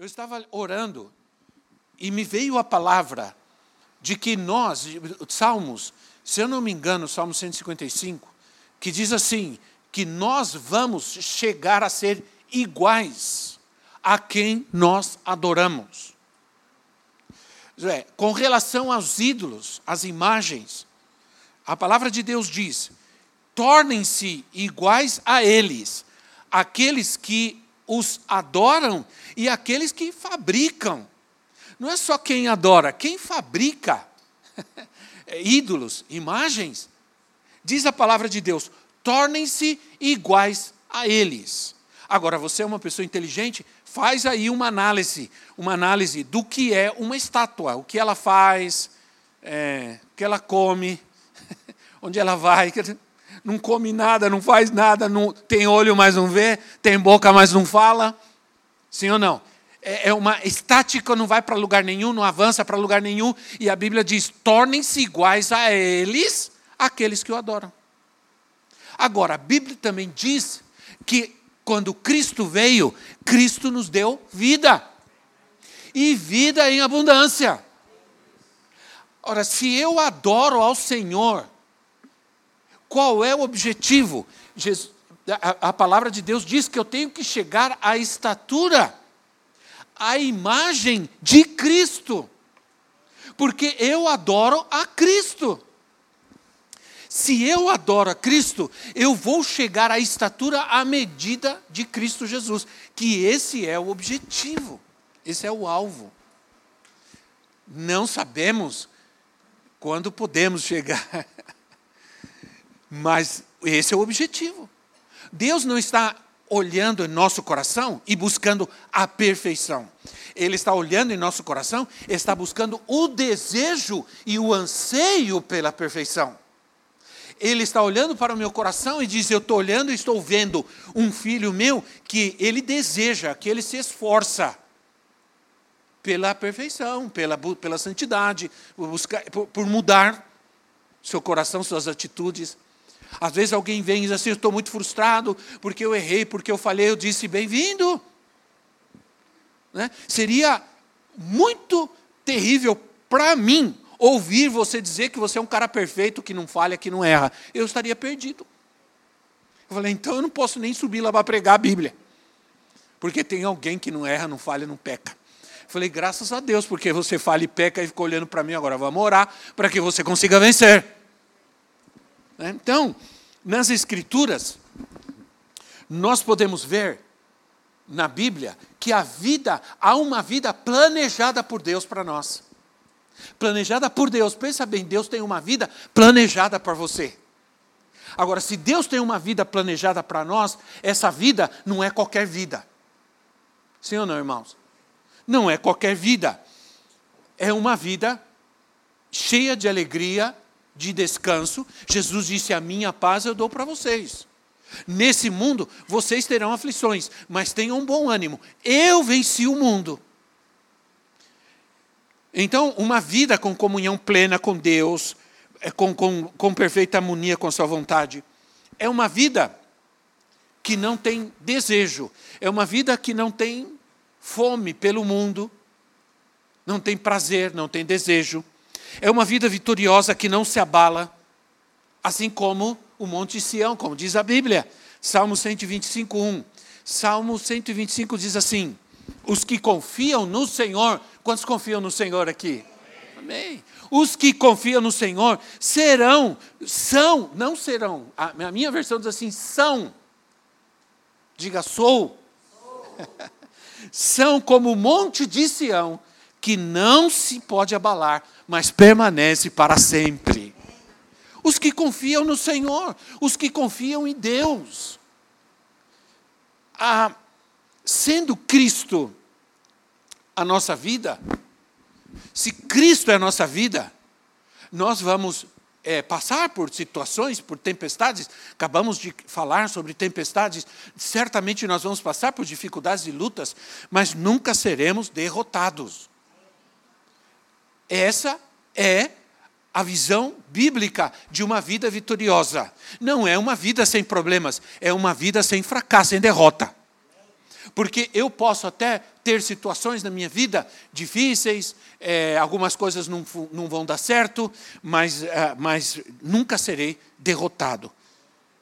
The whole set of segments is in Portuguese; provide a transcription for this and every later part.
Eu estava orando e me veio a palavra de que nós, Salmos, se eu não me engano, Salmo 155, que diz assim: que nós vamos chegar a ser iguais a quem nós adoramos. É, com relação aos ídolos, às imagens, a palavra de Deus diz: tornem-se iguais a eles, aqueles que os adoram e aqueles que fabricam. Não é só quem adora, quem fabrica ídolos, imagens. Diz a palavra de Deus: tornem-se iguais a eles. Agora, você é uma pessoa inteligente, faz aí uma análise, uma análise do que é uma estátua, o que ela faz, é, o que ela come, onde ela vai, não come nada, não faz nada, não, tem olho, mas não vê, tem boca, mas não fala. Sim ou não? É, é uma estática, não vai para lugar nenhum, não avança para lugar nenhum, e a Bíblia diz: tornem-se iguais a eles, aqueles que o adoram. Agora, a Bíblia também diz que quando Cristo veio, Cristo nos deu vida. E vida em abundância. Ora, se eu adoro ao Senhor, qual é o objetivo? Jesus, a, a, palavra de Deus diz que eu tenho que chegar à estatura, à imagem de Cristo, porque eu adoro a Cristo. Se eu adoro a Cristo, eu vou chegar à estatura à medida de Cristo Jesus, que esse é o objetivo, esse é o alvo. Não sabemos quando podemos chegar, mas esse é o objetivo. Deus não está olhando em nosso coração e buscando a perfeição. Ele está olhando em nosso coração, está buscando o desejo e o anseio pela perfeição. Ele está olhando para o meu coração e diz: Eu estou olhando e estou vendo um filho meu que ele deseja, que ele se esforça pela perfeição, pela, pela santidade, por, buscar, por, por mudar seu coração, suas atitudes. Às vezes alguém vem e diz assim: estou muito frustrado porque eu errei, porque eu falei. Eu disse: Bem-vindo. Né? Seria muito terrível para mim ouvir você dizer que você é um cara perfeito, que não falha, que não erra, eu estaria perdido. Eu falei, então eu não posso nem subir lá para pregar a Bíblia. Porque tem alguém que não erra, não falha, não peca. Eu falei, graças a Deus, porque você falha e peca e ficou olhando para mim, agora vamos orar para que você consiga vencer. Né? Então, nas Escrituras, nós podemos ver na Bíblia que a vida, há uma vida planejada por Deus para nós planejada por Deus. Pensa bem, Deus tem uma vida planejada para você. Agora, se Deus tem uma vida planejada para nós, essa vida não é qualquer vida. Sim ou não, irmãos? Não é qualquer vida. É uma vida cheia de alegria, de descanso. Jesus disse: A minha paz eu dou para vocês. Nesse mundo vocês terão aflições, mas tenham um bom ânimo. Eu venci o mundo. Então, uma vida com comunhão plena com Deus, é, com, com, com perfeita harmonia com a Sua vontade, é uma vida que não tem desejo, é uma vida que não tem fome pelo mundo, não tem prazer, não tem desejo, é uma vida vitoriosa que não se abala, assim como o Monte Sião, como diz a Bíblia, Salmo 125, 1. Salmo 125 diz assim: Os que confiam no Senhor Quantos confiam no Senhor aqui? Amém. Os que confiam no Senhor serão, são, não serão. A minha versão diz assim: são. Diga, sou. são como o monte de Sião, que não se pode abalar, mas permanece para sempre. Os que confiam no Senhor, os que confiam em Deus. Ah, sendo Cristo a nossa vida, se Cristo é a nossa vida, nós vamos é, passar por situações, por tempestades. Acabamos de falar sobre tempestades. Certamente nós vamos passar por dificuldades e lutas, mas nunca seremos derrotados. Essa é a visão bíblica de uma vida vitoriosa. Não é uma vida sem problemas, é uma vida sem fracasso, sem derrota. Porque eu posso até ter situações na minha vida difíceis, é, algumas coisas não, não, vão dar certo, mas, é, mas nunca serei derrotado.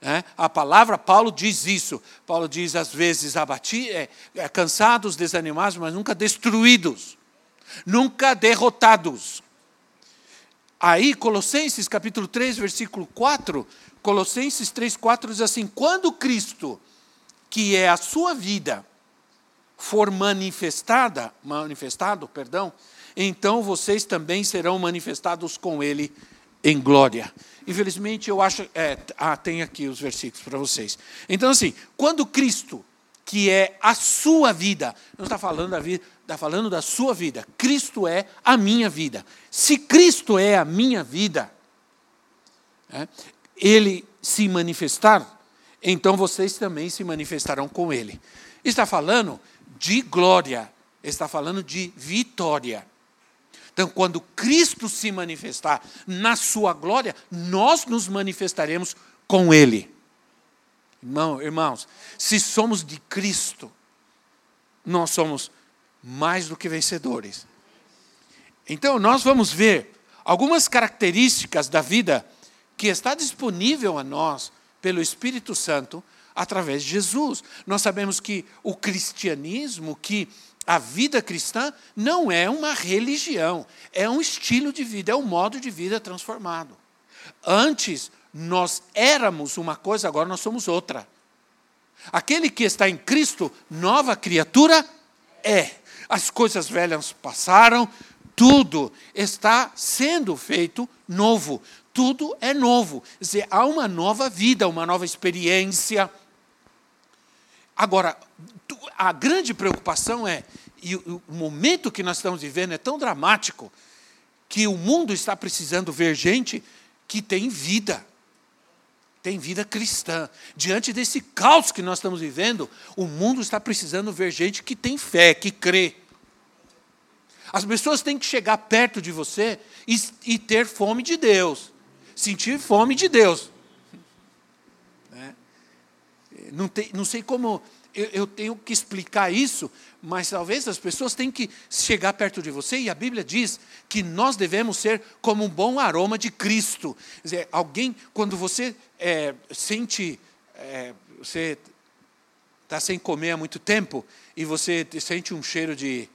É? A palavra, Paulo diz isso. Paulo diz, às vezes, abatidos, é, é, cansados, desanimados, mas nunca destruídos, nunca derrotados. Aí, Colossenses capítulo 3, versículo 4, Colossenses 3, 4 diz assim: Quando Cristo, que é a sua vida, for manifestada, manifestado, perdão, então vocês também serão manifestados com ele em glória. Infelizmente, eu acho. É, ah, tem aqui os versículos para vocês. Então, assim, quando Cristo, que é a sua vida, não está falando da vida, está falando da sua vida. Cristo é a minha vida. Se Cristo é a minha vida, é, ele se manifestar, então vocês também se manifestarão com ele. Está falando de glória, está falando de vitória. Então, quando Cristo se manifestar na sua glória, nós nos manifestaremos com Ele. Irmão, irmãos, se somos de Cristo, nós somos mais do que vencedores. Então, nós vamos ver algumas características da vida que está disponível a nós pelo Espírito Santo através de Jesus. Nós sabemos que o cristianismo, que a vida cristã não é uma religião, é um estilo de vida, é um modo de vida transformado. Antes nós éramos uma coisa, agora nós somos outra. Aquele que está em Cristo, nova criatura é as coisas velhas passaram, tudo está sendo feito novo. Tudo é novo. Quer dizer, há uma nova vida, uma nova experiência. Agora, a grande preocupação é, e o momento que nós estamos vivendo é tão dramático, que o mundo está precisando ver gente que tem vida tem vida cristã. Diante desse caos que nós estamos vivendo, o mundo está precisando ver gente que tem fé, que crê. As pessoas têm que chegar perto de você e, e ter fome de Deus, sentir fome de Deus. Né? Não, tem, não sei como eu, eu tenho que explicar isso, mas talvez as pessoas tenham que chegar perto de você, e a Bíblia diz que nós devemos ser como um bom aroma de Cristo. Quer dizer, alguém, quando você é, sente, é, você está sem comer há muito tempo, e você sente um cheiro de,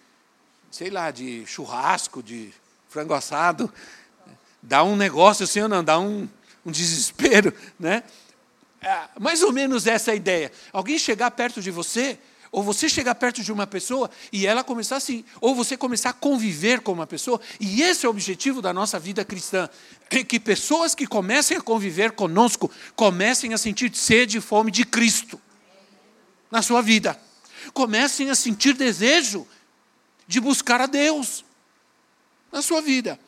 sei lá, de churrasco, de frango assado, dá um negócio assim ou não, dá um, um desespero, né? É, mais ou menos essa é a ideia. Alguém chegar perto de você, ou você chegar perto de uma pessoa e ela começar assim, ou você começar a conviver com uma pessoa, e esse é o objetivo da nossa vida cristã, é que pessoas que comecem a conviver conosco comecem a sentir sede e fome de Cristo na sua vida. Comecem a sentir desejo de buscar a Deus na sua vida.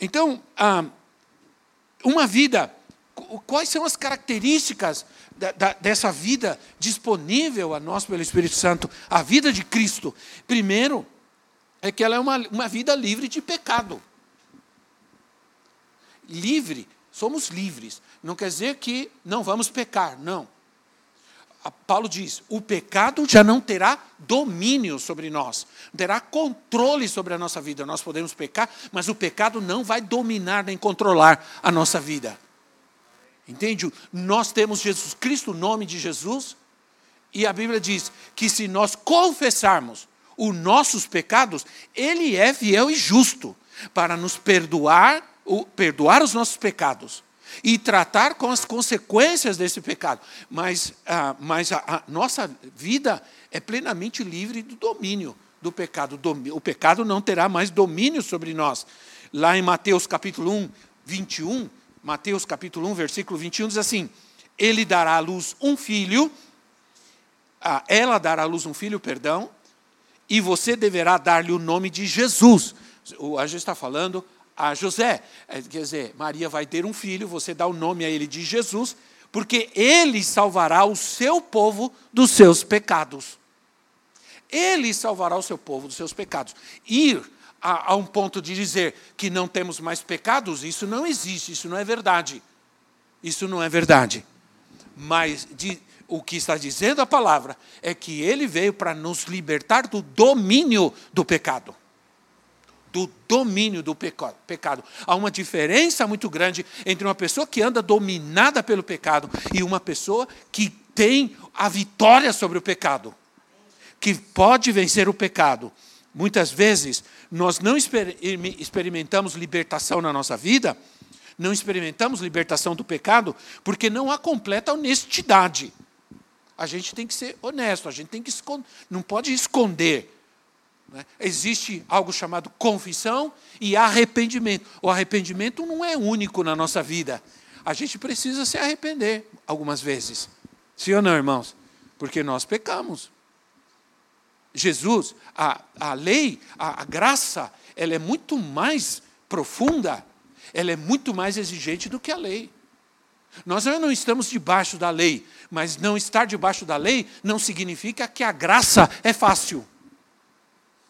Então, ah, uma vida quais são as características da, da, dessa vida disponível a nós pelo Espírito Santo, a vida de Cristo? Primeiro, é que ela é uma, uma vida livre de pecado. Livre, somos livres. Não quer dizer que não vamos pecar, não. Paulo diz: o pecado já não terá domínio sobre nós, terá controle sobre a nossa vida. Nós podemos pecar, mas o pecado não vai dominar nem controlar a nossa vida. Entende? Nós temos Jesus Cristo, o nome de Jesus, e a Bíblia diz que se nós confessarmos os nossos pecados, Ele é fiel e justo para nos perdoar, perdoar os nossos pecados e tratar com as consequências desse pecado. Mas, ah, mas a, a, nossa vida é plenamente livre do domínio do pecado. O pecado não terá mais domínio sobre nós. Lá em Mateus capítulo 1, 21, Mateus capítulo 1, versículo 21 diz assim: Ele dará à luz um filho, ela dará à luz um filho, perdão, e você deverá dar-lhe o nome de Jesus. O anjo está falando a José. É, quer dizer, Maria vai ter um filho, você dá o nome a ele de Jesus, porque ele salvará o seu povo dos seus pecados. Ele salvará o seu povo dos seus pecados. Ir a, a, um ponto de dizer que não temos mais pecados, isso não existe, isso não é verdade. Isso não é verdade. Mas de, o que está dizendo a palavra é que ele veio para nos libertar do domínio do pecado do domínio do pecado. Há uma diferença muito grande entre uma pessoa que anda dominada pelo pecado e uma pessoa que tem a vitória sobre o pecado, que pode vencer o pecado. Muitas vezes nós não experimentamos libertação na nossa vida, não experimentamos libertação do pecado, porque não há completa honestidade. A gente tem que ser honesto, a gente tem que esconder, não pode esconder né? Existe algo chamado confissão e arrependimento. O arrependimento não é único na nossa vida. A gente precisa se arrepender algumas vezes. Sim ou não, irmãos? Porque nós pecamos. Jesus, a, a lei, a, a graça, ela é muito mais profunda, ela é muito mais exigente do que a lei. Nós não estamos debaixo da lei, mas não estar debaixo da lei não significa que a graça é fácil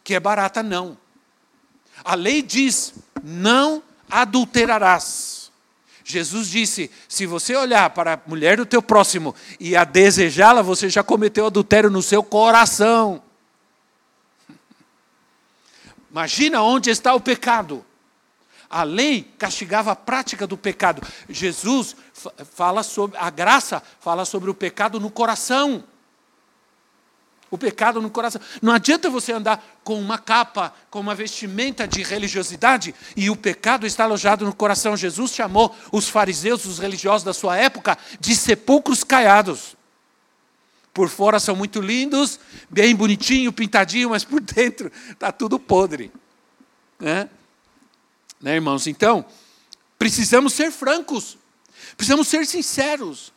que é barata, não. A lei diz: não adulterarás. Jesus disse: se você olhar para a mulher do teu próximo e a desejá-la, você já cometeu adultério no seu coração. Imagina onde está o pecado. A lei castigava a prática do pecado. Jesus fala sobre a graça, fala sobre o pecado no coração o pecado no coração. Não adianta você andar com uma capa, com uma vestimenta de religiosidade e o pecado está alojado no coração. Jesus chamou os fariseus, os religiosos da sua época, de sepulcros caiados. Por fora são muito lindos, bem bonitinho, pintadinho, mas por dentro está tudo podre. Né? né, irmãos? Então, precisamos ser francos, precisamos ser sinceros.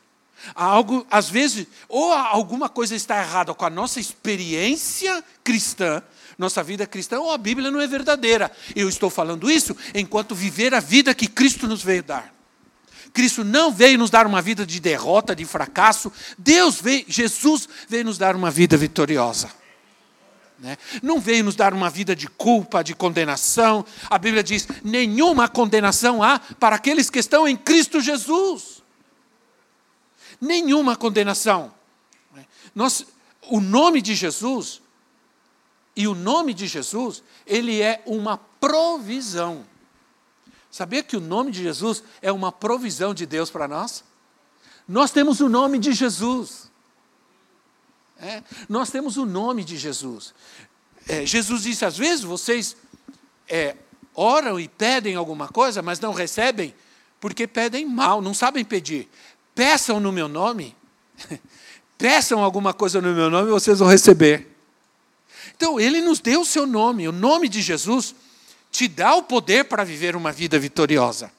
Algo, às vezes, ou alguma coisa está errada com a nossa experiência cristã, nossa vida cristã, ou a Bíblia não é verdadeira. Eu estou falando isso enquanto viver a vida que Cristo nos veio dar. Cristo não veio nos dar uma vida de derrota, de fracasso. Deus veio, Jesus veio nos dar uma vida vitoriosa. Né? Não veio nos dar uma vida de culpa, de condenação. A Bíblia diz: nenhuma condenação há para aqueles que estão em Cristo Jesus nenhuma condenação. Nós, o nome de Jesus, e o nome de Jesus, ele é uma provisão. Sabia que o nome de Jesus é uma provisão de Deus para nós? Nós temos o nome de Jesus. É, nós temos o nome de Jesus. É, Jesus disse: às vezes vocês é, oram e pedem alguma coisa, mas não recebem, porque pedem mal, não sabem pedir peçam no meu nome, peçam alguma coisa no meu nome e vocês vão receber. Então, ele nos deu o seu nome, o nome de Jesus te dá o poder para viver uma vida vitoriosa.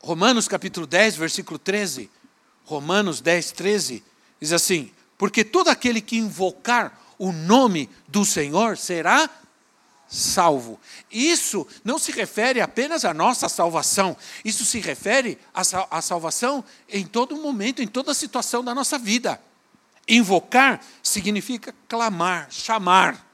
Romanos capítulo 10, versículo 13. Romanos 10, 13 diz assim: Porque todo aquele que invocar o nome do Senhor será salvo. Isso não se refere apenas à nossa salvação, isso se refere à salvação em todo momento, em toda situação da nossa vida. Invocar significa clamar, chamar.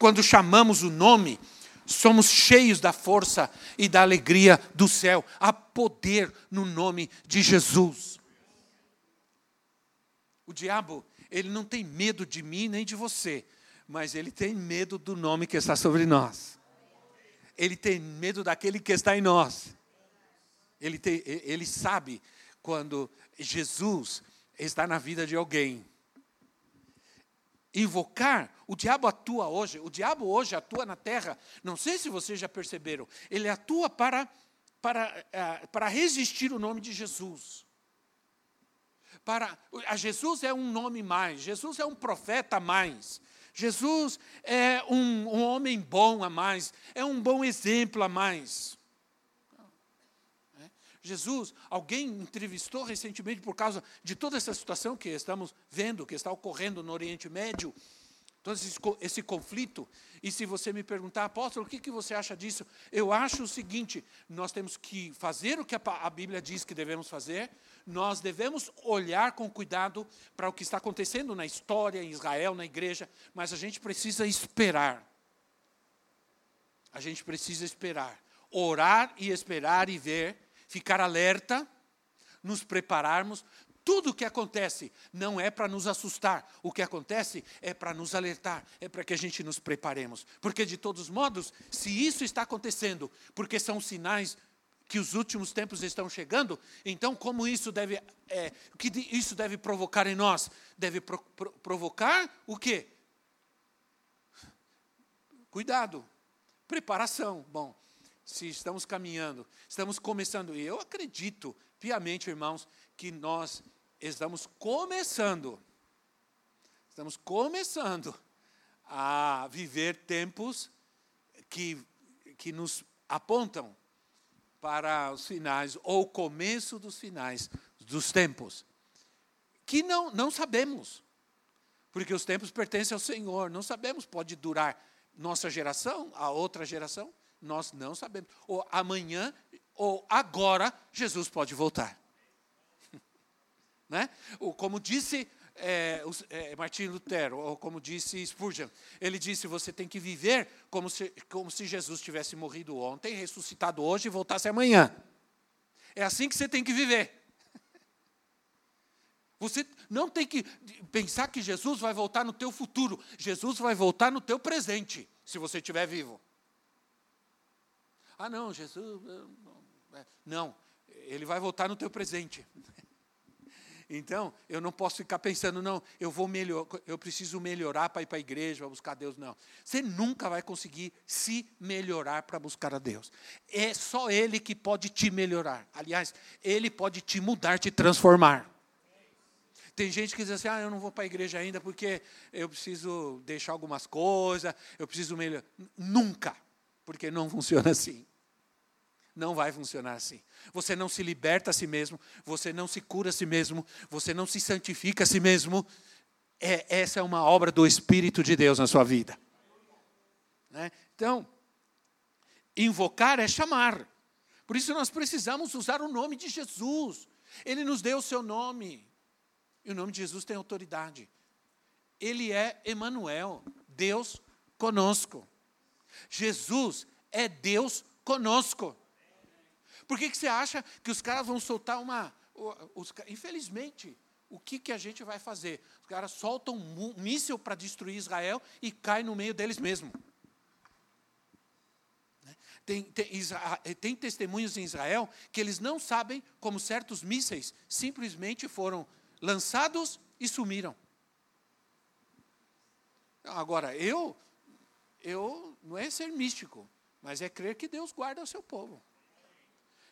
Quando chamamos o nome, somos cheios da força e da alegria do céu. Há poder no nome de Jesus. O diabo, ele não tem medo de mim nem de você mas ele tem medo do nome que está sobre nós. Ele tem medo daquele que está em nós. Ele, tem, ele sabe quando Jesus está na vida de alguém. Invocar, o diabo atua hoje, o diabo hoje atua na terra, não sei se vocês já perceberam, ele atua para, para, uh, para resistir o nome de Jesus. Para, a Jesus é um nome mais, Jesus é um profeta mais, Jesus é um, um homem bom a mais, é um bom exemplo a mais. Jesus, alguém entrevistou recentemente por causa de toda essa situação que estamos vendo, que está ocorrendo no Oriente Médio, todo esse, esse conflito. E se você me perguntar, apóstolo, o que, que você acha disso? Eu acho o seguinte: nós temos que fazer o que a, a Bíblia diz que devemos fazer, nós devemos olhar com cuidado para o que está acontecendo na história, em Israel, na igreja, mas a gente precisa esperar. A gente precisa esperar. Orar e esperar e ver, ficar alerta, nos prepararmos. Tudo o que acontece não é para nos assustar, o que acontece é para nos alertar, é para que a gente nos preparemos. Porque, de todos modos, se isso está acontecendo, porque são sinais que os últimos tempos estão chegando, então como isso deve, é, que isso deve provocar em nós? Deve pro, pro, provocar o quê? Cuidado, preparação. Bom, se estamos caminhando, estamos começando, e eu acredito piamente, irmãos, que nós estamos começando, estamos começando a viver tempos que, que nos apontam para os finais, ou o começo dos finais dos tempos, que não, não sabemos, porque os tempos pertencem ao Senhor, não sabemos, pode durar nossa geração, a outra geração, nós não sabemos. Ou amanhã, ou agora, Jesus pode voltar. né? Ou como disse é, é, Lutero, ou como disse Spurgeon, ele disse: você tem que viver como se, como se Jesus tivesse morrido ontem, ressuscitado hoje e voltasse amanhã. É assim que você tem que viver. Você não tem que pensar que Jesus vai voltar no teu futuro. Jesus vai voltar no teu presente, se você estiver vivo. Ah, não, Jesus. É, não, ele vai voltar no teu presente. Então, eu não posso ficar pensando, não, eu vou melhor, eu preciso melhorar para ir para a igreja, para buscar Deus, não. Você nunca vai conseguir se melhorar para buscar a Deus. É só Ele que pode te melhorar. Aliás, Ele pode te mudar, te transformar. Tem gente que diz assim: ah, eu não vou para a igreja ainda porque eu preciso deixar algumas coisas, eu preciso melhorar. Nunca, porque não funciona assim. Não vai funcionar assim. Você não se liberta a si mesmo, você não se cura a si mesmo, você não se santifica a si mesmo. É, essa é uma obra do Espírito de Deus na sua vida. Né? Então, invocar é chamar. Por isso nós precisamos usar o nome de Jesus. Ele nos deu o seu nome. E o nome de Jesus tem autoridade. Ele é Emanuel, Deus conosco. Jesus é Deus conosco. Por que, que você acha que os caras vão soltar uma. Os, infelizmente, o que, que a gente vai fazer? Os caras soltam um míssil para destruir Israel e cai no meio deles mesmo. Né? Tem, tem, tem, testemunhos em Israel que eles não sabem como certos mísseis simplesmente foram lançados e sumiram. Agora, eu, eu não é ser místico, mas é crer que Deus guarda o seu povo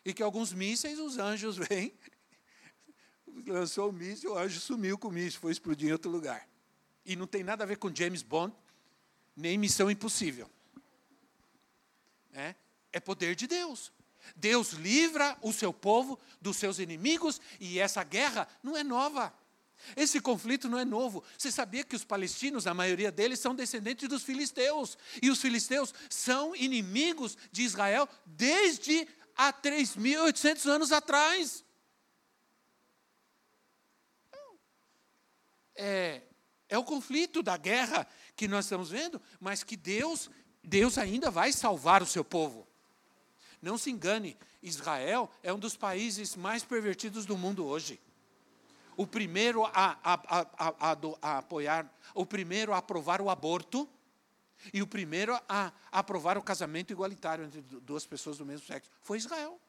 e que alguns mísseis os anjos vêm, lançou o míssil, o anjo sumiu com o míssil, foi explodir em outro lugar. E não tem nada a ver com James Bond, nem Missão Impossível. É, é poder de Deus. Deus livra o seu povo dos seus inimigos e essa guerra não é nova. Esse conflito não é novo. Você sabia que os palestinos, a maioria deles, são descendentes dos filisteus. E os filisteus são inimigos de Israel desde há 3.800 anos atrás. É, é o conflito da guerra que nós estamos vendo, mas que Deus, Deus ainda vai salvar o seu povo. Não se engane, Israel é um dos países mais pervertidos do mundo hoje. O primeiro a, a, a, a apoiar, o primeiro a aprovar o aborto, e o primeiro a, aprovar o casamento igualitário entre duas pessoas do mesmo sexo foi Israel.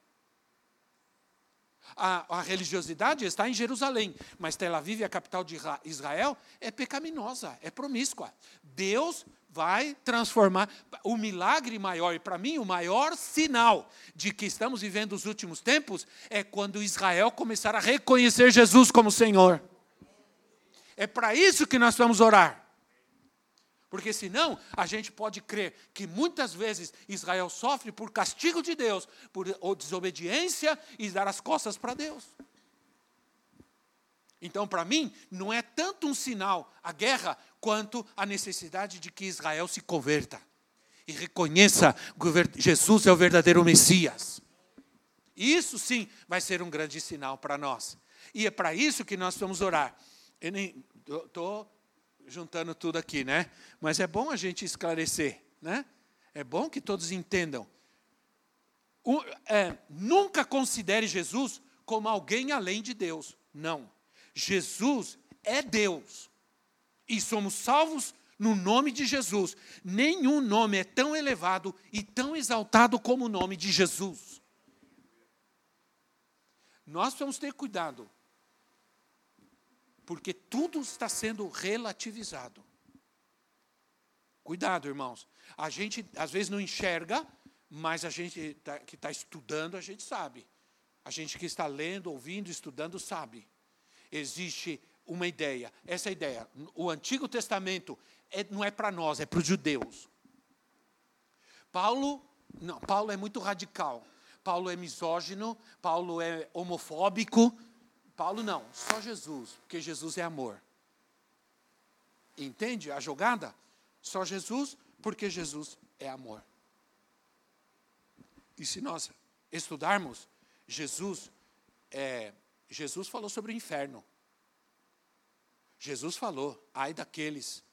A, a, religiosidade está em Jerusalém, mas Tel Aviv, a capital de Israel, é pecaminosa, é promíscua. Deus vai transformar. O milagre maior, e para mim o maior sinal de que estamos vivendo os últimos tempos, é quando Israel começar a reconhecer Jesus como Senhor. É para isso que nós vamos orar. Porque senão a gente pode crer que muitas vezes Israel sofre por castigo de Deus, por desobediência e dar as costas para Deus. Então, para mim, não é tanto um sinal a guerra quanto a necessidade de que Israel se converta e reconheça que Jesus é o verdadeiro Messias. Isso sim vai ser um grande sinal para nós. E é para isso que nós vamos orar. Eu estou juntando tudo aqui, né? Mas é bom a gente esclarecer, né? É bom que todos entendam. O, é, nunca considere Jesus como alguém além de Deus. Não. Jesus é Deus. E somos salvos no nome de Jesus. Nenhum nome é tão elevado e tão exaltado como o nome de Jesus. Nós precisamos ter cuidado porque tudo está sendo relativizado. Cuidado, irmãos. A gente às vezes não enxerga, mas a gente tá, que está estudando, a gente sabe. A gente que está lendo, ouvindo, estudando, sabe. Existe uma ideia. Essa ideia, o Antigo Testamento é, não é para nós, é para os judeus. Paulo, não, Paulo é muito radical. Paulo é misógino, Paulo é homofóbico, Paulo não, só Jesus, porque Jesus é amor. Entende a jogada? Só Jesus, porque Jesus é amor. E se nós estudarmos, Jesus, é, Jesus falou sobre o inferno. Jesus falou, ai daqueles,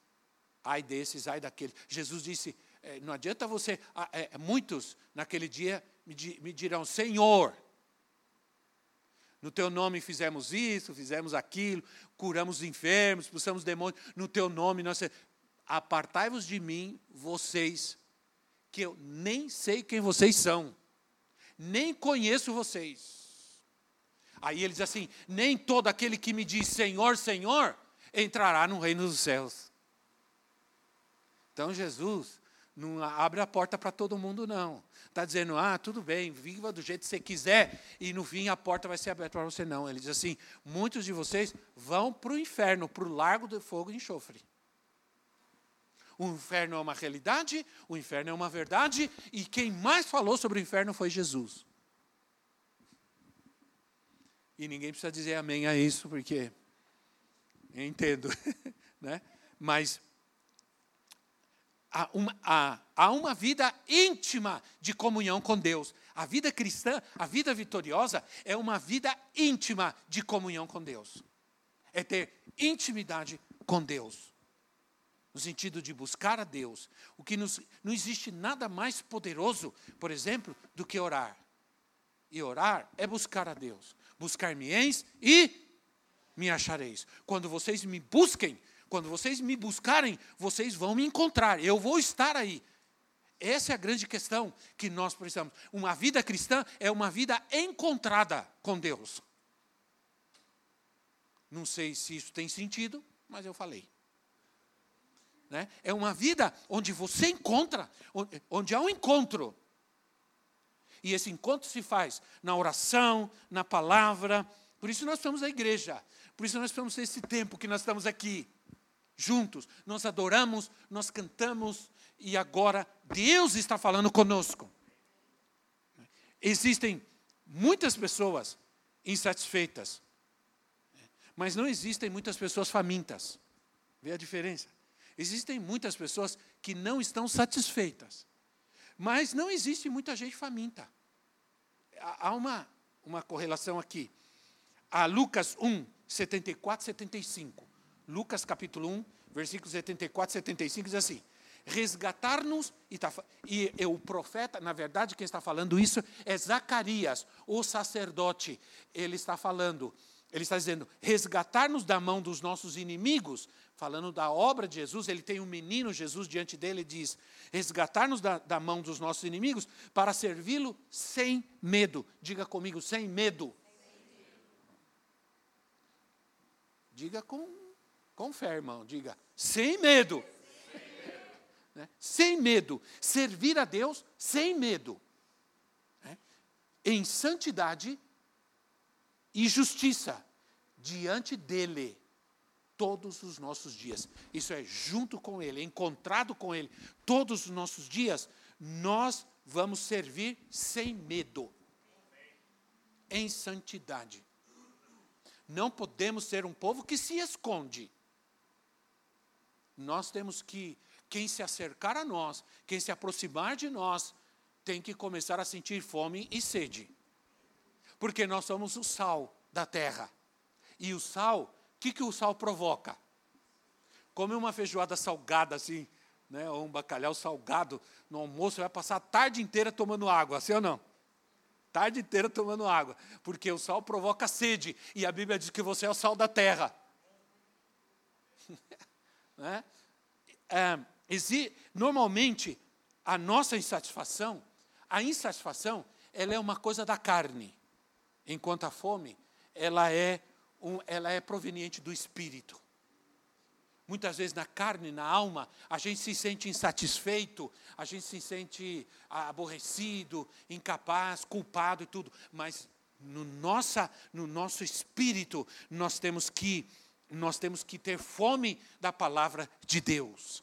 ai desses, ai daqueles. Jesus disse, é, não adianta você, é, muitos naquele dia me dirão, Senhor, no teu nome fizemos isso, fizemos aquilo, curamos enfermos, expulsamos demônios. No teu nome nós. Apartai-vos de mim, vocês, que eu nem sei quem vocês são, nem conheço vocês. Aí ele diz assim: nem todo aquele que me diz Senhor, Senhor, entrará no reino dos céus. Então Jesus não abre a porta para todo mundo, não. Está dizendo, ah, tudo bem, viva do jeito que você quiser, e no fim a porta vai ser aberta para você, não. Ele diz assim: muitos de vocês vão para o inferno, para o largo do fogo e enxofre. O inferno é uma realidade, o inferno é uma verdade, e quem mais falou sobre o inferno foi Jesus. E ninguém precisa dizer amém a isso, porque entendo, né? Mas há uma, há uma vida íntima de comunhão com Deus. A vida cristã, a vida vitoriosa, é uma vida íntima de comunhão com Deus. É ter intimidade com Deus. No sentido de buscar a Deus. O que nos, não existe nada mais poderoso, por exemplo, do que orar. E orar é buscar a Deus. Buscar-me-eis e me achareis. Quando vocês me busquem, quando vocês me buscarem, vocês vão me encontrar, eu vou estar aí. Essa é a grande questão que nós precisamos. Uma vida cristã é uma vida encontrada com Deus. Não sei se isso tem sentido, mas eu falei. Né? É uma vida onde você encontra, onde há um encontro. E esse encontro se faz na oração, na palavra. Por isso nós estamos à igreja. Por isso nós estamos esse tempo que nós estamos aqui juntos. Nós adoramos, nós cantamos e agora Deus está falando conosco. Existem muitas pessoas insatisfeitas, mas não existem muitas pessoas famintas. Vê a diferença? Existem muitas pessoas que não estão satisfeitas, mas não existe muita gente faminta. Há uma, uma correlação aqui. A Lucas 1, 74, 75. Lucas capítulo 1, versículos 74 e 75 diz assim: resgatar-nos, e, tá, e, e, o profeta, na verdade, quem está falando isso é Zacarias, o sacerdote. Ele está falando, ele está dizendo, resgatar-nos da mão dos nossos inimigos, falando da obra de Jesus, ele tem um menino Jesus diante dele e diz: resgatar-nos da, da mão dos nossos inimigos para servi-lo sem medo. Diga comigo, sem medo. Diga com com fé, irmão, diga, sem medo. né? Sem medo. Servir a Deus sem medo. Né? Em santidade e justiça diante dele. todos os nossos dias. Isso é junto com Ele, encontrado com Ele, todos os nossos dias, nós vamos servir sem medo, em santidade. Não podemos ser um povo que se esconde. Nós temos que, quem se acercar a nós, quem se aproximar de nós, tem que começar a sentir fome e sede. Porque nós somos o sal da terra. E o sal o que, que o sal provoca? Come uma feijoada salgada assim, né, ou um bacalhau salgado no almoço, vai passar a tarde inteira tomando água, assim ou não? Tarde inteira tomando água, porque o sal provoca sede, e a Bíblia diz que você é o sal da terra. né? é, normalmente, a nossa insatisfação, a insatisfação, ela é uma coisa da carne, enquanto a fome, ela é um, ela é proveniente do espírito. Muitas vezes na carne, na alma, a gente se sente insatisfeito, a gente se sente aborrecido, incapaz, culpado e tudo. Mas no, nossa, no nosso espírito, nós temos que nós temos que ter fome da palavra de Deus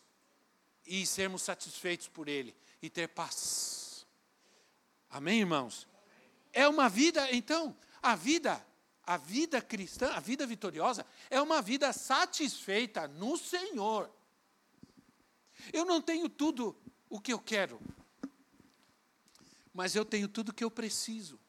e sermos satisfeitos por Ele e ter paz. Amém, irmãos? É uma vida, então, a vida a vida cristã, a vida vitoriosa, é uma vida satisfeita no Senhor. Eu não tenho tudo o que eu quero, mas eu tenho tudo o que eu preciso.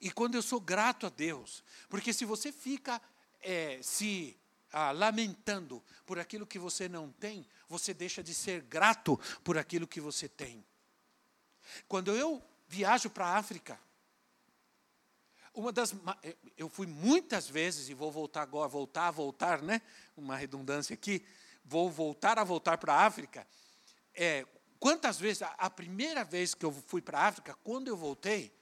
E quando eu sou grato a Deus, porque se você fica é, se ah, lamentando por aquilo que você não tem, você deixa de ser grato por aquilo que você tem. Quando eu viajo para a África, uma das eh, eu fui muitas vezes e vou voltar agora, voltar a voltar, né? Uma redundância aqui, vou voltar a voltar para a África. É, quantas vezes a, a primeira vez que eu fui para a África, quando eu voltei,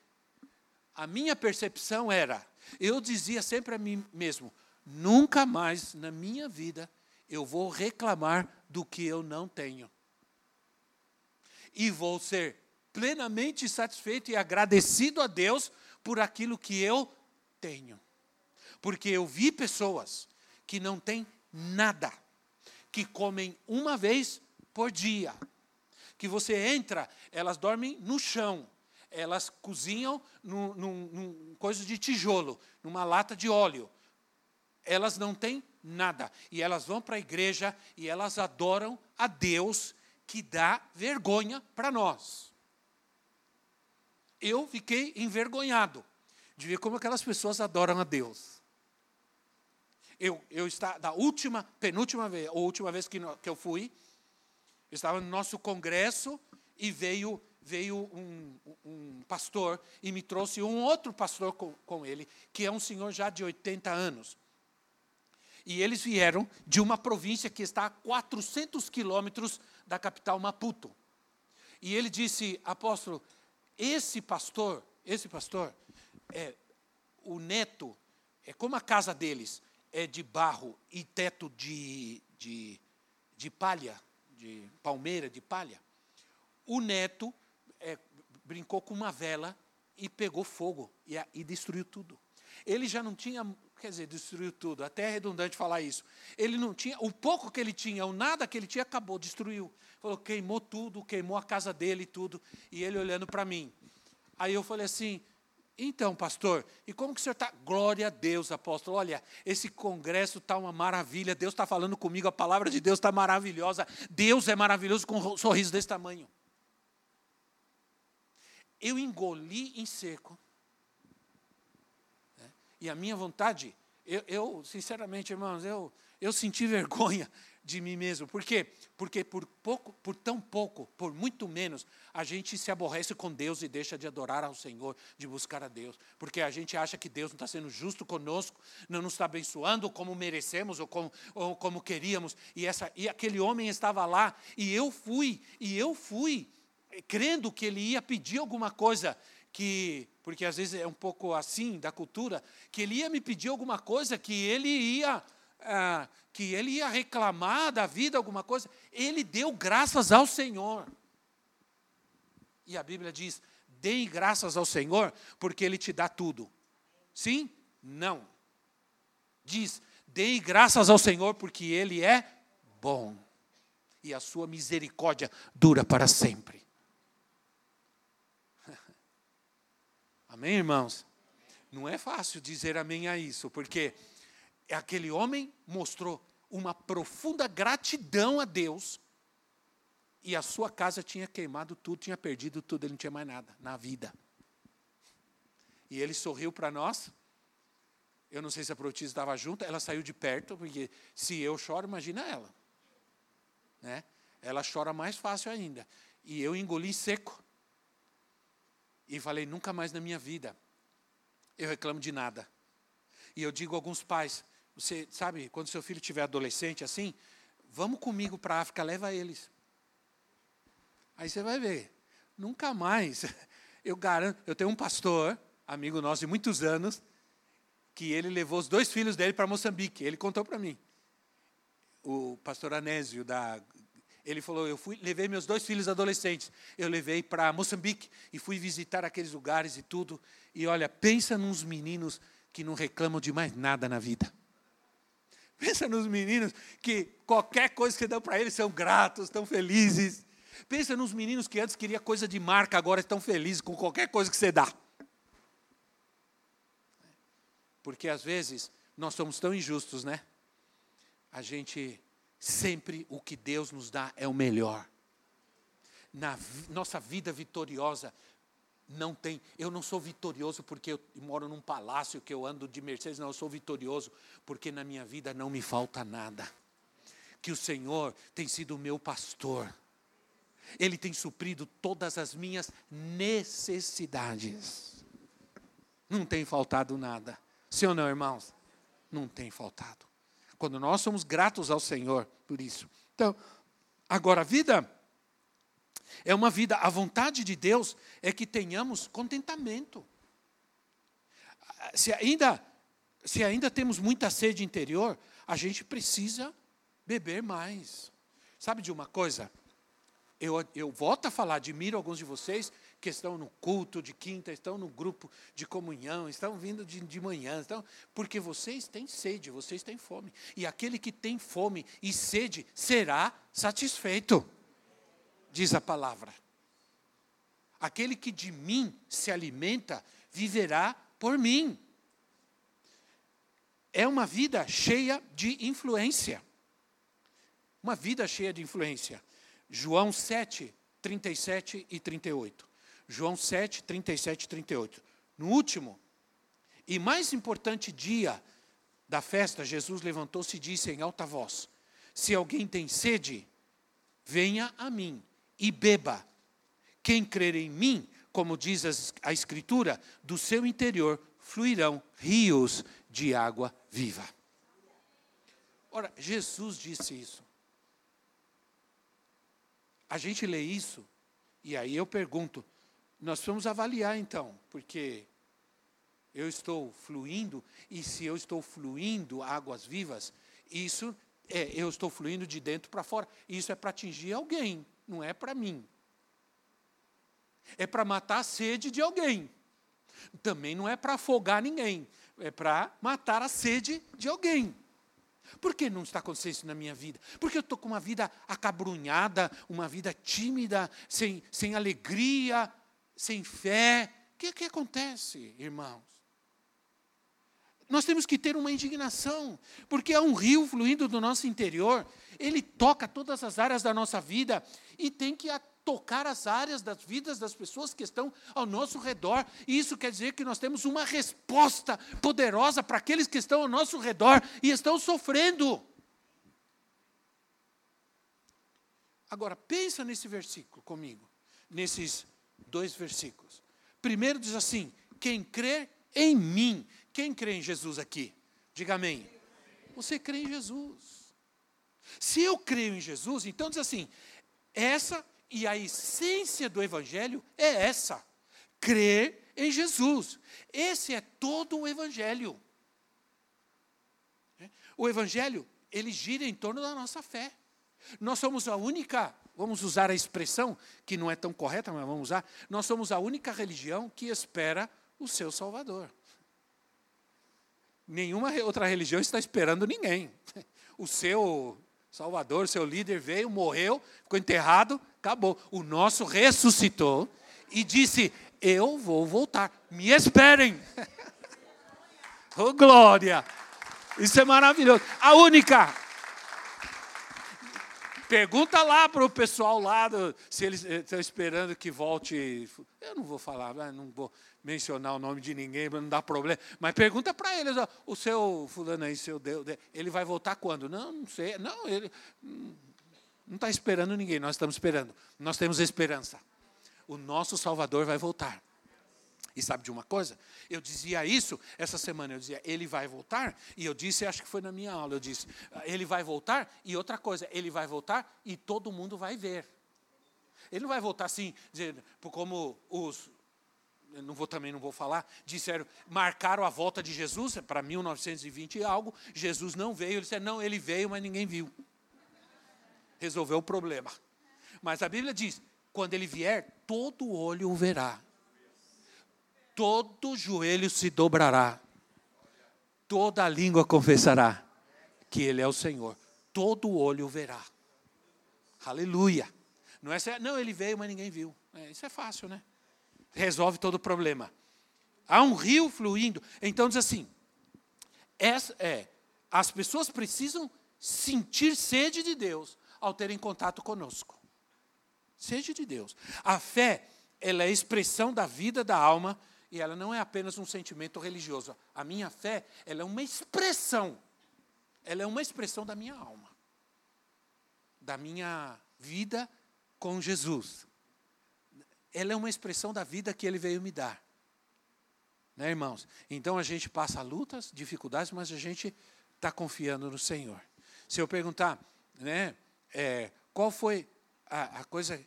a minha percepção era, eu dizia sempre a mim mesmo, nunca mais na minha vida eu vou reclamar do que eu não tenho. E vou ser plenamente satisfeito e agradecido a Deus por aquilo que eu tenho. Porque eu vi pessoas que não têm nada, que comem uma vez por dia. Que você entra, elas dormem no chão, elas cozinham num, num, num coisa de tijolo, numa lata de óleo. Elas não têm nada. E elas vão para a igreja e elas adoram a Deus que dá vergonha para nós eu fiquei envergonhado de ver como aquelas pessoas adoram a Deus. Eu, eu estava, da última, penúltima vez, ou última vez que, que eu fui, eu estava no nosso congresso e veio, veio um, um pastor e me trouxe um outro pastor com, com ele, que é um senhor já de 80 anos. E eles vieram de uma província que está a 400 quilômetros da capital Maputo. E ele disse, apóstolo, esse pastor, esse pastor, é, o neto, é como a casa deles é de barro e teto de, de, de palha, de palmeira, de palha. O neto é, brincou com uma vela e pegou fogo e, e destruiu tudo. Ele já não tinha, quer dizer, destruiu tudo, até é redundante falar isso. Ele não tinha, o pouco que ele tinha, o nada que ele tinha, acabou, destruiu. Falou, queimou tudo, queimou a casa dele e tudo. E ele olhando para mim. Aí eu falei assim, então, pastor, e como que o senhor está? Glória a Deus, apóstolo. Olha, esse congresso está uma maravilha. Deus está falando comigo, a palavra de Deus está maravilhosa. Deus é maravilhoso com um sorriso desse tamanho. Eu engoli em seco. E a minha vontade, eu, eu, sinceramente, irmãos, eu, eu senti vergonha de mim mesmo. Por quê? Porque por pouco, por tão pouco, por muito menos, a gente se aborrece com Deus e deixa de adorar ao Senhor, de buscar a Deus. Porque a gente acha que Deus não está sendo justo conosco, não nos está abençoando como merecemos ou como, ou como queríamos. E, essa, e aquele homem estava lá, e eu fui, e eu fui, crendo que ele ia pedir alguma coisa que, porque às vezes é um pouco assim da cultura, que ele ia me pedir alguma coisa que ele ia ah, que ele ia reclamar da vida alguma coisa, ele deu graças ao Senhor. E a Bíblia diz: deem graças ao Senhor, porque Ele te dá tudo. Sim? Não. Diz: Dei graças ao Senhor porque Ele é bom e a sua misericórdia dura para sempre. Amém, irmãos? Não é fácil dizer amém a isso, porque aquele homem mostrou uma profunda gratidão a Deus e a sua casa tinha queimado tudo, tinha perdido tudo, ele não tinha mais nada na vida. E ele sorriu para nós. Eu não sei se a Protisa estava junto, ela saiu de perto, porque se eu choro, imagina ela. Né? Ela chora mais fácil ainda. E eu engoli seco. E falei, nunca mais na minha vida eu reclamo de nada. E eu digo a alguns pais, você sabe, quando seu filho tiver adolescente assim, vamos comigo para a África, leva eles. Aí você vai ver, nunca mais. Eu garanto, eu tenho um pastor, amigo nosso de muitos anos, que ele levou os dois filhos dele para Moçambique. Ele contou para mim. O pastor Anésio da ele falou: Eu fui, levei meus dois filhos adolescentes, eu levei para Moçambique e fui visitar aqueles lugares e tudo. E olha, pensa nos meninos que não reclamam de mais nada na vida. Pensa nos meninos que qualquer coisa que dão para eles são gratos, estão felizes. Pensa nos meninos que antes queria coisa de marca, agora estão felizes com qualquer coisa que você dá. Porque às vezes nós somos tão injustos, né? A gente sempre o que Deus nos dá é o melhor. Na nossa vida vitoriosa, não tem. Eu não sou vitorioso porque eu moro num palácio, que eu ando de Mercedes, não, eu sou vitorioso porque na minha vida não me falta nada. Que o Senhor tem sido o meu pastor. Ele tem suprido todas as minhas necessidades. Não tem faltado nada. Sim ou não, irmãos? Não tem faltado. Quando nós somos gratos ao Senhor por isso. Então, agora a vida é uma vida, a vontade de Deus é que tenhamos contentamento. Se ainda, se ainda temos muita sede interior, a gente precisa beber mais. Sabe de uma coisa? Eu, eu volto a falar, admiro alguns de vocês que estão no culto de quinta, estão no grupo de comunhão, estão vindo de, de manhã, estão, porque vocês têm sede, vocês têm fome. E aquele que tem fome e sede será satisfeito, diz a palavra. Aquele que de mim se alimenta viverá por mim. É uma vida cheia de influência. Uma vida cheia de influência. João 7, 37 e 38. João 7, 37 e 38. No último e mais importante dia da festa, Jesus levantou-se e disse em alta voz: Se alguém tem sede, venha a mim e beba. Quem crer em mim, como diz a Escritura, do seu interior fluirão rios de água viva. Ora, Jesus disse isso. A gente lê isso, e aí eu pergunto: nós vamos avaliar então, porque eu estou fluindo, e se eu estou fluindo águas vivas, isso é, eu estou fluindo de dentro para fora. Isso é para atingir alguém, não é para mim. É para matar a sede de alguém. Também não é para afogar ninguém, é para matar a sede de alguém. Por que não está acontecendo isso na minha vida? Porque eu estou com uma vida acabrunhada, uma vida tímida, sem, sem alegria, sem fé. O que, que acontece, irmãos? Nós temos que ter uma indignação, porque há um rio fluindo do nosso interior, ele toca todas as áreas da nossa vida e tem que tocar as áreas das vidas das pessoas que estão ao nosso redor. E isso quer dizer que nós temos uma resposta poderosa para aqueles que estão ao nosso redor e estão sofrendo. Agora, pensa nesse versículo comigo, nesses dois versículos. Primeiro diz assim: quem crê em mim. Quem crê em Jesus aqui? Diga amém. Você crê em Jesus. Se eu creio em Jesus, então diz assim: essa e a essência do Evangelho é essa: crer em Jesus. Esse é todo o Evangelho. O Evangelho, ele gira em torno da nossa fé. Nós somos a única vamos usar a expressão que não é tão correta, mas vamos usar. Nós somos a única religião que espera o seu Salvador. nenhuma outra religião está esperando ninguém. O seu Salvador, seu líder veio, morreu, ficou enterrado, acabou. O nosso ressuscitou e disse: Eu vou voltar, me esperem. oh, glória! Isso é maravilhoso. A única Pergunta lá para o pessoal lá do, se eles eh, estão esperando que volte. Eu não vou falar, né, não vou mencionar o nome de ninguém para não dar problema. Mas pergunta para eles, ó, o seu fulano aí, seu Deus, ele vai voltar quando? Não, não sei. Não, ele hum, não está esperando ninguém. Nós estamos esperando. Nós temos esperança. O nosso Salvador vai voltar. E sabe de uma coisa? Eu dizia isso essa semana, eu dizia, ele vai voltar, e eu disse, acho que foi na minha aula, eu disse, ele vai voltar, e outra coisa, ele vai voltar e todo mundo vai ver. Ele não vai voltar assim, dizendo, como os, não vou também não vou falar, disseram, marcaram a volta de Jesus para 1920 e algo, Jesus não veio, ele disse, não, ele veio, mas ninguém viu. Resolveu o problema. Mas a Bíblia diz, quando ele vier, todo olho o verá todo joelho se dobrará, toda língua confessará que Ele é o Senhor, todo olho verá. Aleluia. Não é não, ele veio, mas ninguém viu. É, isso é fácil, né? Resolve todo o problema. Há um rio fluindo. Então diz assim: essa, é, as pessoas precisam sentir sede de Deus ao terem contato conosco. Sede de Deus. A fé, ela é expressão da vida da alma e ela não é apenas um sentimento religioso. A minha fé, ela é uma expressão. Ela é uma expressão da minha alma. Da minha vida com Jesus. Ela é uma expressão da vida que ele veio me dar. Né, irmãos? Então a gente passa lutas, dificuldades, mas a gente está confiando no Senhor. Se eu perguntar, né, é, qual foi a, a coisa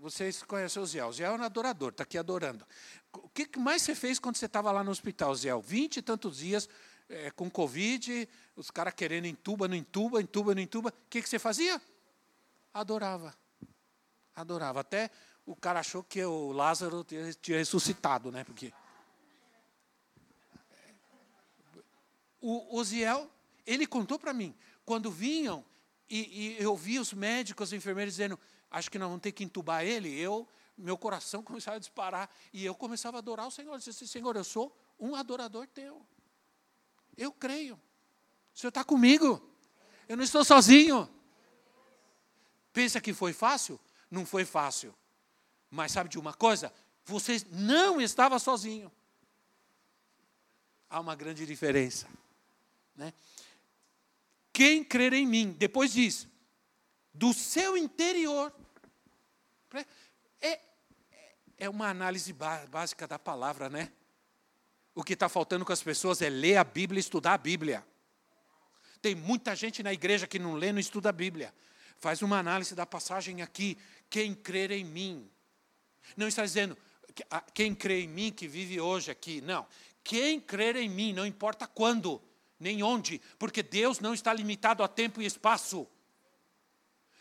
vocês conhecem o Zé. O Zé é um adorador, está aqui adorando. O que mais você fez quando você estava lá no hospital, Zé? Vinte e tantos dias é, com Covid, os caras querendo entuba, não entuba, entuba, não entuba. O que, que você fazia? Adorava. Adorava. Até o cara achou que o Lázaro tinha ressuscitado, né? Porque. O Ziel, ele contou para mim, quando vinham e, e eu vi os médicos, os enfermeiros dizendo, acho que nós vamos ter que entubar ele. Eu, meu coração começava a disparar e eu começava a adorar o Senhor. Eu disse assim, Senhor, eu sou um adorador teu. Eu creio. O Senhor está comigo. Eu não estou sozinho. Pensa que foi fácil? Não foi fácil. Mas sabe de uma coisa? Você não estava sozinho. Há uma grande diferença. Né? Quem crer em mim, depois diz, do seu interior. É, é uma análise básica da palavra, né? O que está faltando com as pessoas é ler a Bíblia e estudar a Bíblia. Tem muita gente na igreja que não lê, não estuda a Bíblia. Faz uma análise da passagem aqui. Quem crer em mim. Não está dizendo quem crê em mim que vive hoje aqui. Não. Quem crer em mim, não importa quando, nem onde, porque Deus não está limitado a tempo e espaço.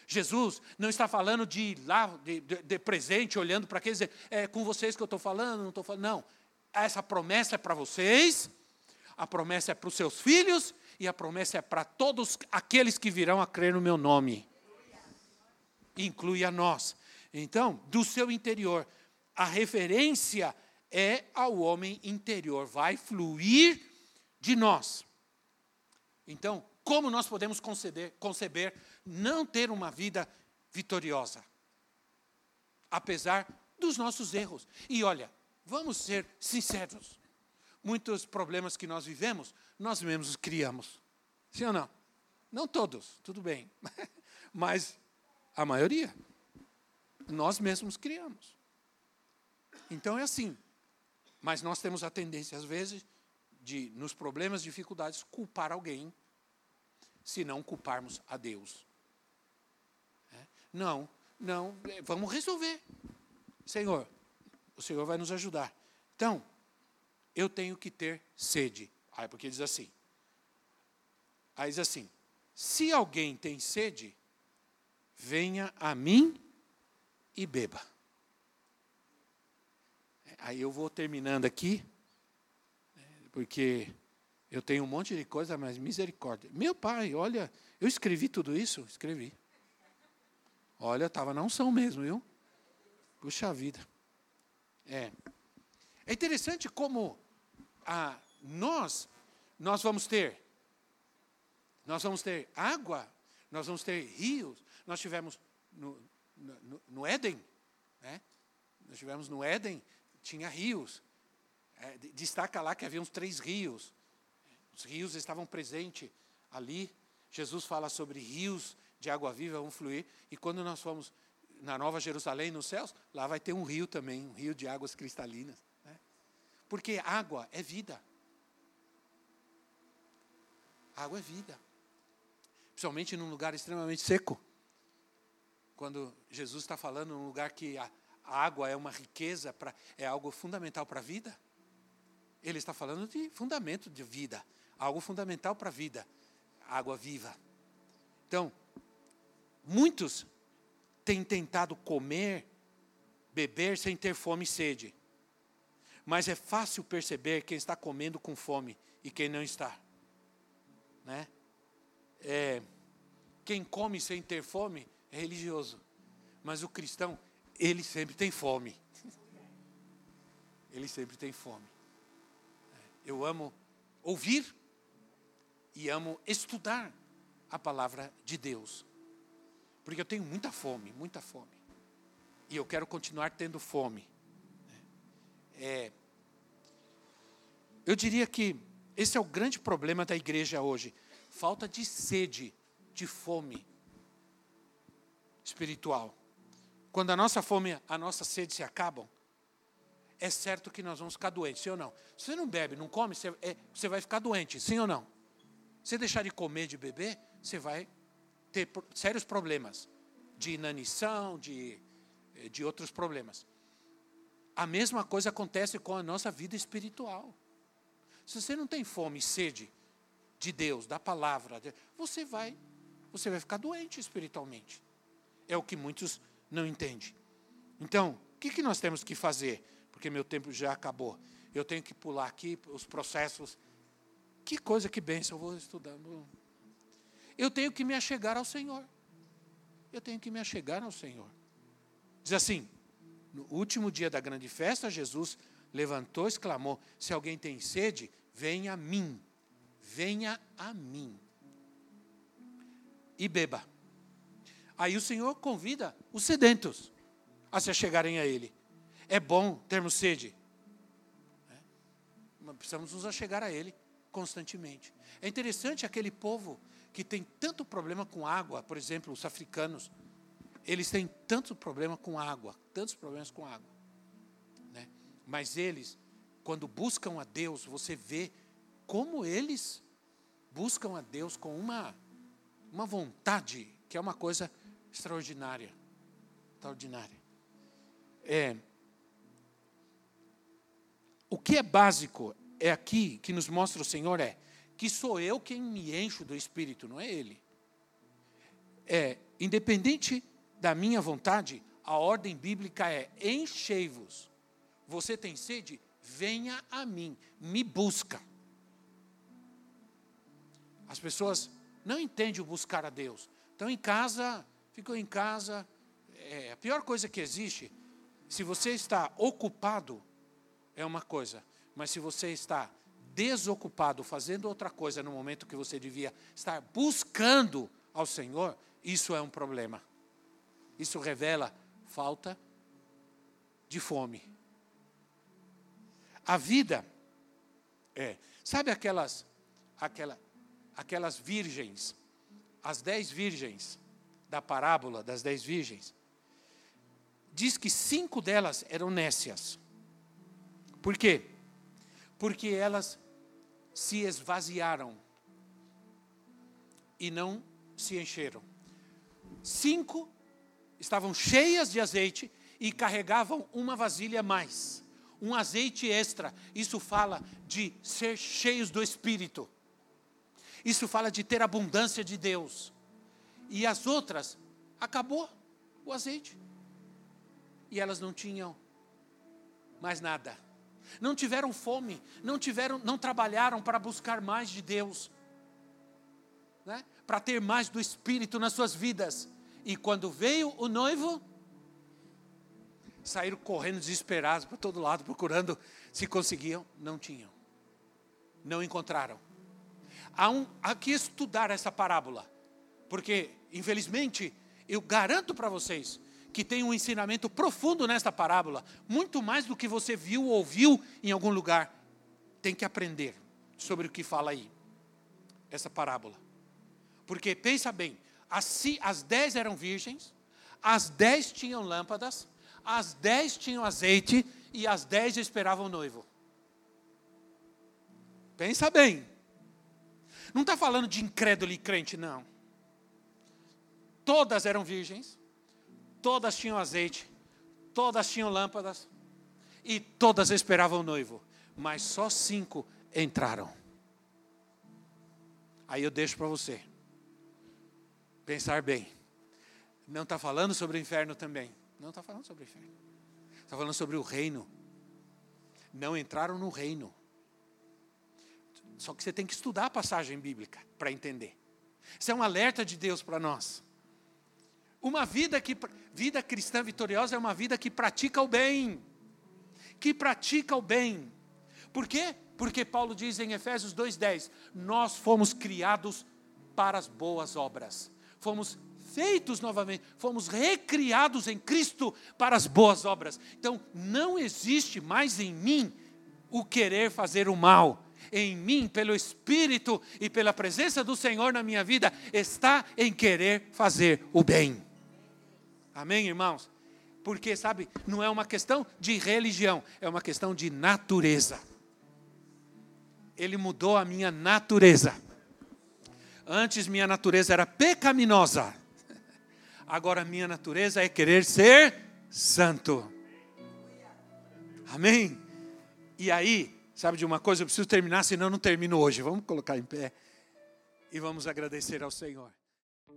Jesus não está falando de lá, de, de, de presente, olhando para aqueles, é com vocês que eu estou falando, não estou falando. Não. Essa promessa é para vocês, a promessa é para os seus filhos e a promessa é para todos aqueles que virão a crer no meu nome. Inclui a nós. Então, do seu interior, a referência é ao homem interior, vai fluir de nós. Então, como nós podemos conceder, conceber não ter uma vida vitoriosa, apesar dos nossos erros. E olha, vamos ser sinceros: muitos problemas que nós vivemos, nós mesmos criamos. Sim ou não? Não todos, tudo bem, mas a maioria. Nós mesmos criamos. Então é assim. Mas nós temos a tendência, às vezes, de, nos problemas, dificuldades, culpar alguém, se não culparmos a Deus. Não, não, é, vamos resolver. Senhor, o Senhor vai nos ajudar. Então, eu tenho que ter sede. Aí, porque diz assim. Aí diz assim: se alguém tem sede, venha a mim e beba. Aí eu vou terminando aqui, né, porque Eu tenho um monte de coisa, mas misericórdia. Meu pai, olha, eu escrevi tudo isso? Escrevi. Olha, estava na unção mesmo, viu? Puxa vida. É. É interessante como ah, nós, nós vamos ter, nós vamos ter água, nós vamos ter rios. Nós tivemos no, no, no Éden, né? nós tivemos no Éden, tinha rios. É, destaca lá que havia uns três rios. Os rios estavam presentes ali. Jesus fala sobre rios de água viva vão fluir. E quando nós formos na Nova Jerusalém, nos céus, lá vai ter um rio também, um rio de águas cristalinas. Né? Porque água é vida. Água é vida. Principalmente num lugar extremamente seco. Quando Jesus está falando num lugar que a, água é uma riqueza, pra, é algo fundamental para a vida. Ele está falando de fundamento de vida algo fundamental para a vida, água viva. Então, muitos têm tentado comer, beber sem ter fome e sede. Mas é fácil perceber quem está comendo com fome e quem não está. Né? É, quem come sem ter fome é religioso. Mas o cristão, ele sempre tem fome. Ele sempre tem fome. Eu amo ouvir e amo estudar a palavra de Deus. Porque eu tenho muita fome, muita fome. E eu quero continuar tendo fome. É, eu diria que esse é o grande problema da igreja hoje. Falta de sede, de fome espiritual. Quando a nossa fome, a nossa sede se acabam, é certo que nós vamos ficar doentes, sim ou não? Se você não bebe, não come, você, é, você vai ficar doente, sim ou não? Você deixar de comer, de beber, você vai ter sérios problemas de inanição, de, eh, de outros problemas. A mesma coisa acontece com a nossa vida espiritual. Se você não tem fome e sede de Deus, da palavra, você vai, você vai ficar doente espiritualmente. É o que muitos não entendem. Então, o que, que nós temos que fazer? Porque meu tempo já acabou. Eu tenho que pular aqui os processos que coisa, que bênção, eu vou estudando. Eu tenho que me achegar ao Senhor. Eu tenho que me achegar ao Senhor. Diz assim: no último dia da grande festa, Jesus levantou exclamou: Se alguém tem sede, venha a mim. Venha a mim. E beba. Aí o Senhor convida os sedentos a se achegarem a Ele. É bom termos sede. É. Mas precisamos nos achegar a Ele constantemente. É interessante aquele povo que tem tanto problema com água, por exemplo, os africanos, eles têm tanto problema com água, tantos problemas com água. Né? Mas eles, quando buscam a Deus, você vê como eles buscam a Deus com uma, uma vontade, que é uma coisa extraordinária. Extraordinária. É, o que é básico é aqui que nos mostra o Senhor é que sou eu quem me encho do Espírito, não é Ele. É, independente da minha vontade, a ordem bíblica é: enchei-vos. Você tem sede? Venha a mim, me busca. As pessoas não entendem o buscar a Deus. Estão em casa, ficam em casa. É, a pior coisa que existe, se você está ocupado, é uma coisa. Mas se você está desocupado, fazendo outra coisa no momento que você devia estar buscando ao Senhor, isso é um problema. Isso revela falta de fome. A vida é, sabe aquelas aquela, aquelas virgens, as dez virgens da parábola das dez virgens, diz que cinco delas eram nécias. Por quê? Porque elas se esvaziaram e não se encheram. Cinco estavam cheias de azeite e carregavam uma vasilha mais, um azeite extra. Isso fala de ser cheios do Espírito. Isso fala de ter abundância de Deus. E as outras, acabou o azeite. E elas não tinham mais nada não tiveram fome, não tiveram, não trabalharam para buscar mais de Deus, né? para ter mais do Espírito nas suas vidas. E quando veio o noivo, saíram correndo desesperados para todo lado, procurando se conseguiam, não tinham, não encontraram. Há, um, há que estudar essa parábola, porque, infelizmente, eu garanto para vocês que tem um ensinamento profundo nesta parábola, muito mais do que você viu ou ouviu em algum lugar. Tem que aprender sobre o que fala aí, essa parábola. Porque pensa bem, as, as dez eram virgens, as dez tinham lâmpadas, as dez tinham azeite e as dez esperavam o noivo. Pensa bem. Não está falando de incrédulo e crente, não. Todas eram virgens, todas tinham azeite, todas tinham lâmpadas e todas esperavam o noivo, mas só cinco entraram. Aí eu deixo para você pensar bem. Não está falando sobre o inferno também. Não está falando sobre o inferno. Está falando sobre o reino. Não entraram no reino. Só que você tem que estudar a passagem bíblica para entender. Isso é um alerta de Deus para nós. Uma vida que vida cristã vitoriosa é uma vida que pratica o bem. Que pratica o bem. Por quê? Porque Paulo diz em Efésios 2:10, nós fomos criados para as boas obras. Fomos feitos novamente, fomos recriados em Cristo para as boas obras. Então, não existe mais em mim o querer fazer o mal. Em mim, pelo Espírito e pela presença do Senhor na minha vida, está em querer fazer o bem. Amém, irmãos? Porque, sabe, não é uma questão de religião, é uma questão de natureza. Ele mudou a minha natureza. Antes minha natureza era pecaminosa. Agora minha natureza é querer ser santo. Amém? E aí, sabe de uma coisa? Eu preciso terminar, senão não termino hoje. Vamos colocar em pé e vamos agradecer ao Senhor.